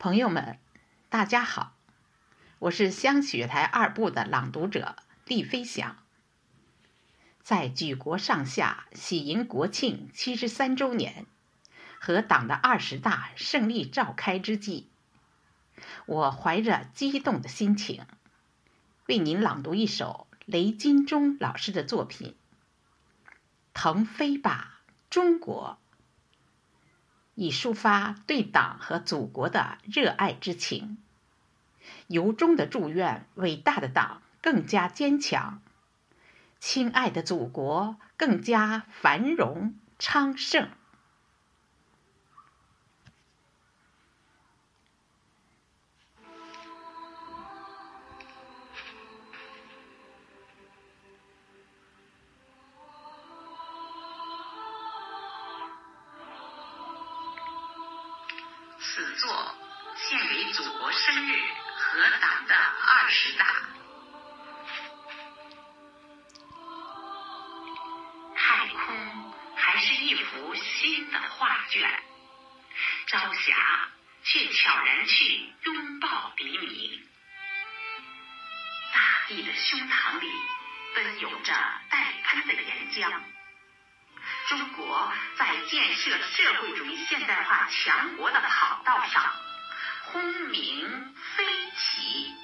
朋友们，大家好，我是香雪台二部的朗读者厉飞翔。在举国上下喜迎国庆七十三周年和党的二十大胜利召开之际，我怀着激动的心情，为您朗读一首雷金忠老师的作品《腾飞吧，中国》。以抒发对党和祖国的热爱之情，由衷的祝愿伟大的党更加坚强，亲爱的祖国更加繁荣昌盛。作献给祖国生日和党的二十大。太空还是一幅新的画卷，朝霞却悄然去拥抱黎明。大地的胸膛里奔涌着待喷的岩浆。中国在建设社会主义现代化强国的跑道上轰鸣飞起，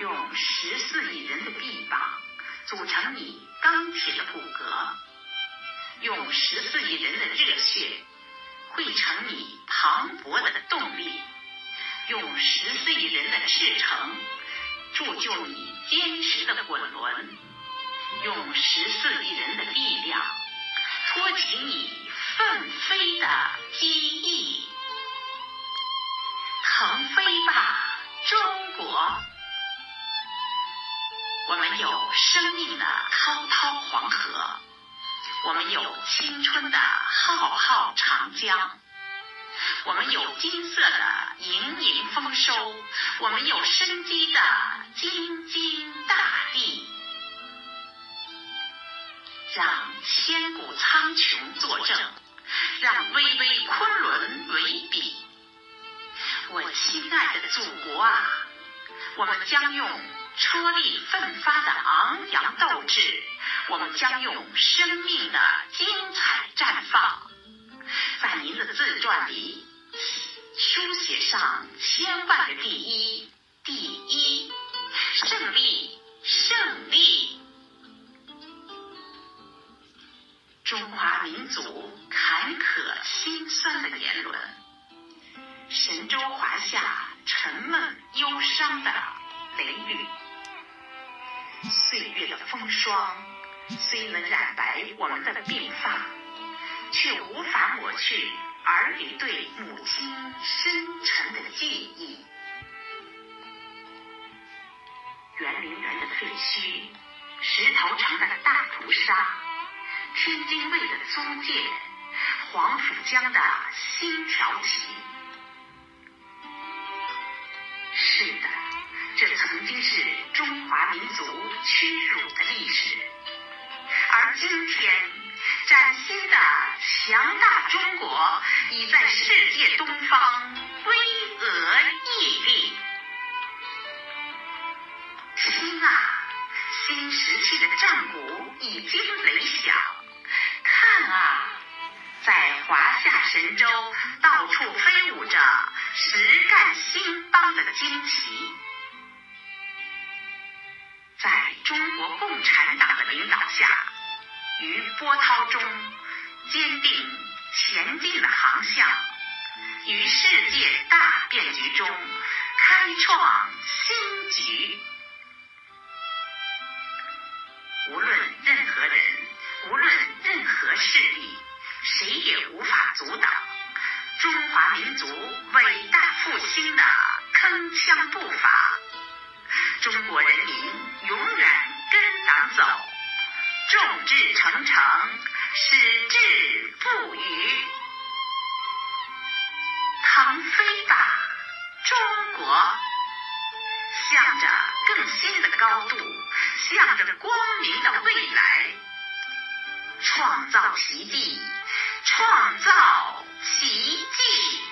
用十四亿人的臂膀组成你钢铁的骨骼，用十四亿人的热血汇成你磅礴的动力，用十四亿人的赤诚铸就你坚实的滚轮。用十四亿人的力量，托起你奋飞的机翼，腾飞吧，中国！我们有生命的滔滔黄河，我们有青春的浩浩长江，我们有金色的盈盈丰收，我们有生机的金金大让千古苍穹作证，让巍巍昆仑为笔。我亲爱的祖国啊，我们将用戳力奋发的昂扬斗志，我们将用生命的精彩绽放，在您的自传里书写上千万个第一，第一，胜利，胜利！民族坎坷心酸的年轮，神州华夏沉闷忧伤的雷雨，岁月的风霜虽能染白我们的鬓发，却无法抹去儿女对母亲深沉的记忆。园林园的废墟，石头城的大屠杀。天津卫的租界，黄浦江的新条旗。是的，这曾经是中华民族屈辱的历史，而今天，崭新的强大中国已在世界东方巍峨屹立。听啊，新时期的战鼓邦的旌旗，在中国共产党的领导下，于波涛中坚定前进的航向，于世界大变局中开创新局。无论任何人。无论任何势力，谁也无法阻挡中华民族伟大复兴的铿锵步伐。中国人民永远跟党走，众志成城，矢志不渝。腾飞吧，中国！向着更新的高度，向着光明的未来。创造奇迹，创造奇迹。